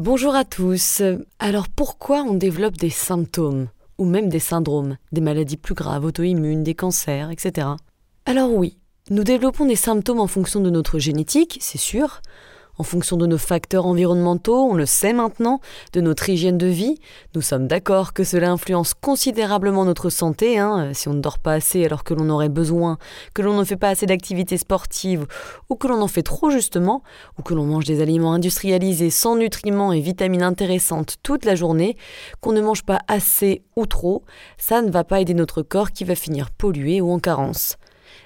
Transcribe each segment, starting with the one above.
Bonjour à tous. Alors pourquoi on développe des symptômes ou même des syndromes, des maladies plus graves, auto-immunes, des cancers, etc. Alors oui, nous développons des symptômes en fonction de notre génétique, c'est sûr, en fonction de nos facteurs environnementaux, on le sait maintenant, de notre hygiène de vie. Nous sommes d'accord que cela influence considérablement notre santé, hein, si on ne dort pas assez alors que l'on aurait besoin, que l'on ne fait pas assez d'activités sportives, ou que l'on en fait trop justement, ou que l'on mange des aliments industrialisés sans nutriments et vitamines intéressantes toute la journée, qu'on ne mange pas assez ou trop, ça ne va pas aider notre corps qui va finir pollué ou en carence.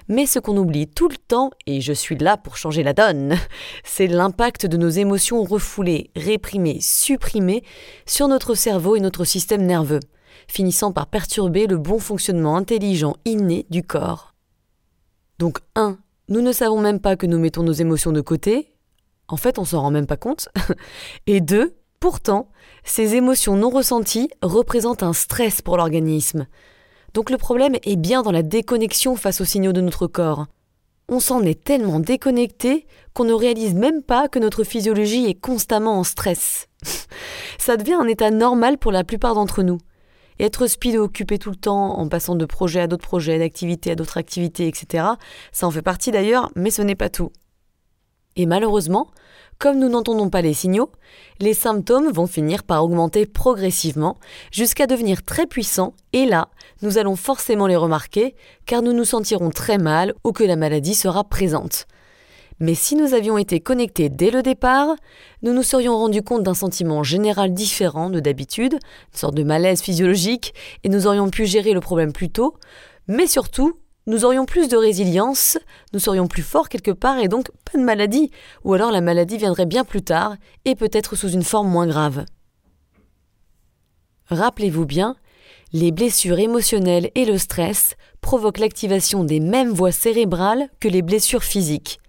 Mais ce qu'on oublie tout le temps, et je suis là pour changer la donne, c'est l'impact de nos émotions refoulées, réprimées, supprimées sur notre cerveau et notre système nerveux, finissant par perturber le bon fonctionnement intelligent inné du corps. Donc 1. Nous ne savons même pas que nous mettons nos émotions de côté. En fait, on s'en rend même pas compte. et 2. Pourtant, ces émotions non ressenties représentent un stress pour l'organisme. Donc le problème est bien dans la déconnexion face aux signaux de notre corps. On s'en est tellement déconnecté qu'on ne réalise même pas que notre physiologie est constamment en stress. Ça devient un état normal pour la plupart d'entre nous. Et être speed occupé tout le temps en passant de projet à d'autres projets, d'activité à d'autres activités, etc., ça en fait partie d'ailleurs, mais ce n'est pas tout. Et malheureusement, comme nous n'entendons pas les signaux, les symptômes vont finir par augmenter progressivement jusqu'à devenir très puissants et là, nous allons forcément les remarquer car nous nous sentirons très mal ou que la maladie sera présente. Mais si nous avions été connectés dès le départ, nous nous serions rendus compte d'un sentiment général différent de d'habitude, une sorte de malaise physiologique, et nous aurions pu gérer le problème plus tôt, mais surtout, nous aurions plus de résilience, nous serions plus forts quelque part et donc pas de maladie, ou alors la maladie viendrait bien plus tard et peut-être sous une forme moins grave. Rappelez-vous bien, les blessures émotionnelles et le stress provoquent l'activation des mêmes voies cérébrales que les blessures physiques.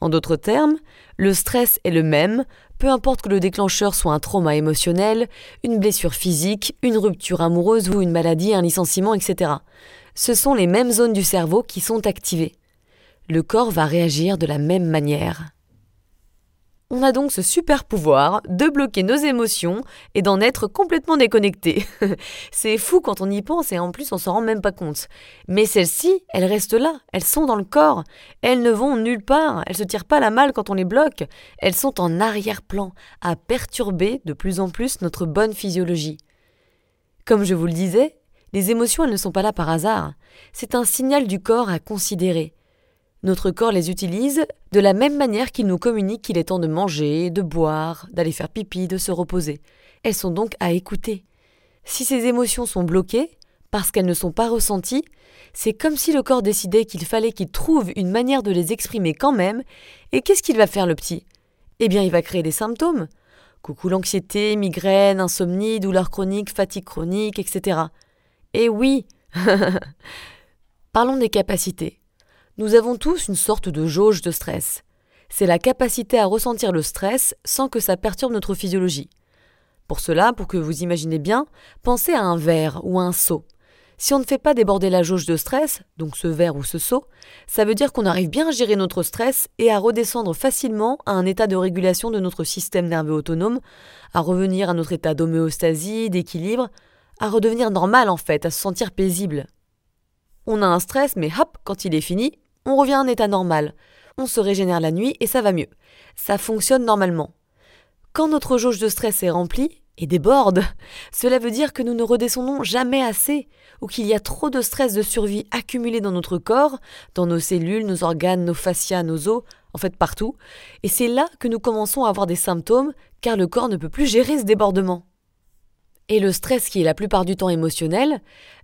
En d'autres termes, le stress est le même, peu importe que le déclencheur soit un trauma émotionnel, une blessure physique, une rupture amoureuse ou une maladie, un licenciement, etc ce sont les mêmes zones du cerveau qui sont activées. Le corps va réagir de la même manière. On a donc ce super pouvoir de bloquer nos émotions et d'en être complètement déconnecté. C'est fou quand on y pense et en plus on s'en rend même pas compte. Mais celles-ci, elles restent là, elles sont dans le corps, elles ne vont nulle part, elles se tirent pas la malle quand on les bloque, elles sont en arrière-plan, à perturber de plus en plus notre bonne physiologie. Comme je vous le disais, les émotions, elles ne sont pas là par hasard. C'est un signal du corps à considérer. Notre corps les utilise de la même manière qu'il nous communique qu'il est temps de manger, de boire, d'aller faire pipi, de se reposer. Elles sont donc à écouter. Si ces émotions sont bloquées, parce qu'elles ne sont pas ressenties, c'est comme si le corps décidait qu'il fallait qu'il trouve une manière de les exprimer quand même, et qu'est-ce qu'il va faire le petit? Eh bien il va créer des symptômes. Coucou l'anxiété, migraine, insomnie, douleur chronique, fatigue chronique, etc. Eh oui Parlons des capacités. Nous avons tous une sorte de jauge de stress. C'est la capacité à ressentir le stress sans que ça perturbe notre physiologie. Pour cela, pour que vous imaginez bien, pensez à un verre ou à un seau. Si on ne fait pas déborder la jauge de stress, donc ce verre ou ce seau, ça veut dire qu'on arrive bien à gérer notre stress et à redescendre facilement à un état de régulation de notre système nerveux autonome, à revenir à notre état d'homéostasie, d'équilibre, à redevenir normal en fait, à se sentir paisible. On a un stress, mais hop, quand il est fini, on revient à un état normal. On se régénère la nuit et ça va mieux. Ça fonctionne normalement. Quand notre jauge de stress est remplie et déborde, cela veut dire que nous ne redescendons jamais assez, ou qu'il y a trop de stress de survie accumulé dans notre corps, dans nos cellules, nos organes, nos fascias, nos os, en fait partout, et c'est là que nous commençons à avoir des symptômes, car le corps ne peut plus gérer ce débordement. Et le stress, qui est la plupart du temps émotionnel,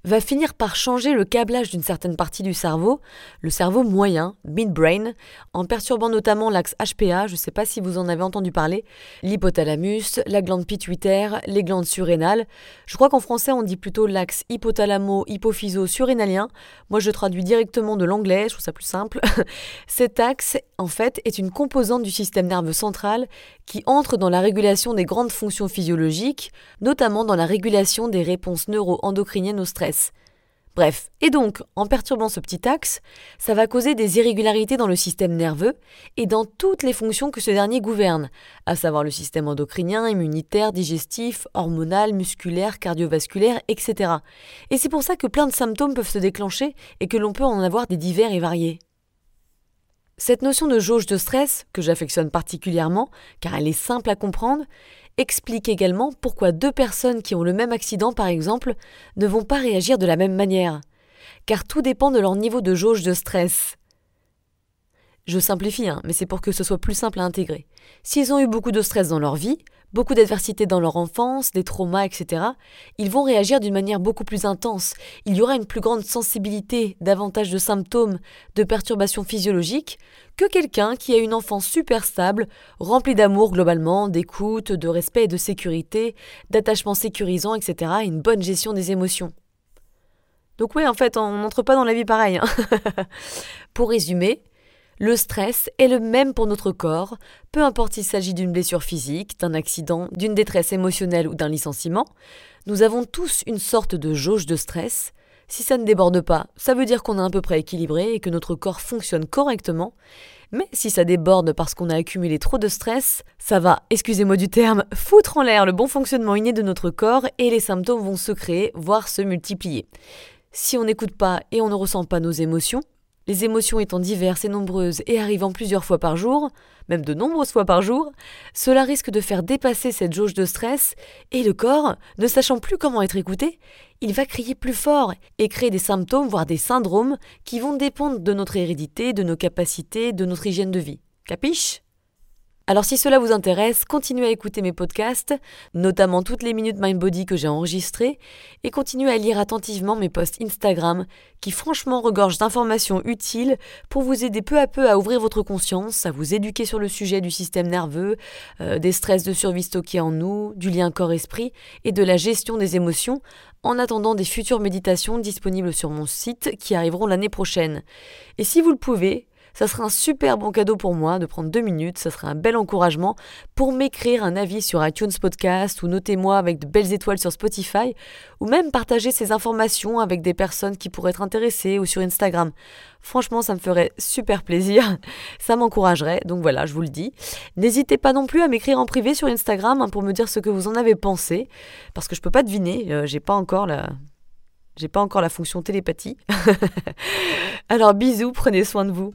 va finir par changer le câblage d'une certaine partie du cerveau, le cerveau moyen, midbrain, en perturbant notamment l'axe HPA, je ne sais pas si vous en avez entendu parler, l'hypothalamus, la glande pituitaire, les glandes surrénales. Je crois qu'en français on dit plutôt l'axe hypothalamo-hypophyso-surrénalien. Moi je traduis directement de l'anglais, je trouve ça plus simple. Cet axe, en fait, est une composante du système nerveux central qui entre dans la régulation des grandes fonctions physiologiques, notamment dans la régulation des réponses neuro-endocriniennes au stress. Bref, et donc, en perturbant ce petit axe, ça va causer des irrégularités dans le système nerveux et dans toutes les fonctions que ce dernier gouverne, à savoir le système endocrinien, immunitaire, digestif, hormonal, musculaire, cardiovasculaire, etc. Et c'est pour ça que plein de symptômes peuvent se déclencher et que l'on peut en avoir des divers et variés. Cette notion de jauge de stress, que j'affectionne particulièrement, car elle est simple à comprendre, explique également pourquoi deux personnes qui ont le même accident, par exemple, ne vont pas réagir de la même manière. Car tout dépend de leur niveau de jauge de stress. Je simplifie, hein, mais c'est pour que ce soit plus simple à intégrer. S'ils ont eu beaucoup de stress dans leur vie, beaucoup d'adversité dans leur enfance, des traumas, etc., ils vont réagir d'une manière beaucoup plus intense. Il y aura une plus grande sensibilité, davantage de symptômes, de perturbations physiologiques, que quelqu'un qui a une enfance super stable, remplie d'amour globalement, d'écoute, de respect et de sécurité, d'attachement sécurisant, etc., et une bonne gestion des émotions. Donc oui, en fait, on n'entre pas dans la vie pareil. Hein. Pour résumer, le stress est le même pour notre corps, peu importe s'il s'agit d'une blessure physique, d'un accident, d'une détresse émotionnelle ou d'un licenciement. Nous avons tous une sorte de jauge de stress. Si ça ne déborde pas, ça veut dire qu'on est à peu près équilibré et que notre corps fonctionne correctement. Mais si ça déborde parce qu'on a accumulé trop de stress, ça va, excusez-moi du terme, foutre en l'air le bon fonctionnement inné de notre corps et les symptômes vont se créer, voire se multiplier. Si on n'écoute pas et on ne ressent pas nos émotions, les émotions étant diverses et nombreuses et arrivant plusieurs fois par jour, même de nombreuses fois par jour, cela risque de faire dépasser cette jauge de stress et le corps, ne sachant plus comment être écouté, il va crier plus fort et créer des symptômes, voire des syndromes qui vont dépendre de notre hérédité, de nos capacités, de notre hygiène de vie. Capiche? Alors si cela vous intéresse, continuez à écouter mes podcasts, notamment toutes les minutes Mind Body que j'ai enregistrées, et continuez à lire attentivement mes posts Instagram, qui franchement regorgent d'informations utiles pour vous aider peu à peu à ouvrir votre conscience, à vous éduquer sur le sujet du système nerveux, euh, des stress de survie stockés en nous, du lien corps-esprit et de la gestion des émotions, en attendant des futures méditations disponibles sur mon site qui arriveront l'année prochaine. Et si vous le pouvez, ça sera un super bon cadeau pour moi de prendre deux minutes, ça sera un bel encouragement pour m'écrire un avis sur iTunes Podcast ou notez-moi avec de belles étoiles sur Spotify ou même partager ces informations avec des personnes qui pourraient être intéressées ou sur Instagram. Franchement, ça me ferait super plaisir, ça m'encouragerait, donc voilà, je vous le dis. N'hésitez pas non plus à m'écrire en privé sur Instagram hein, pour me dire ce que vous en avez pensé, parce que je peux pas deviner, euh, j'ai pas encore la, j'ai pas encore la fonction télépathie. Alors bisous, prenez soin de vous.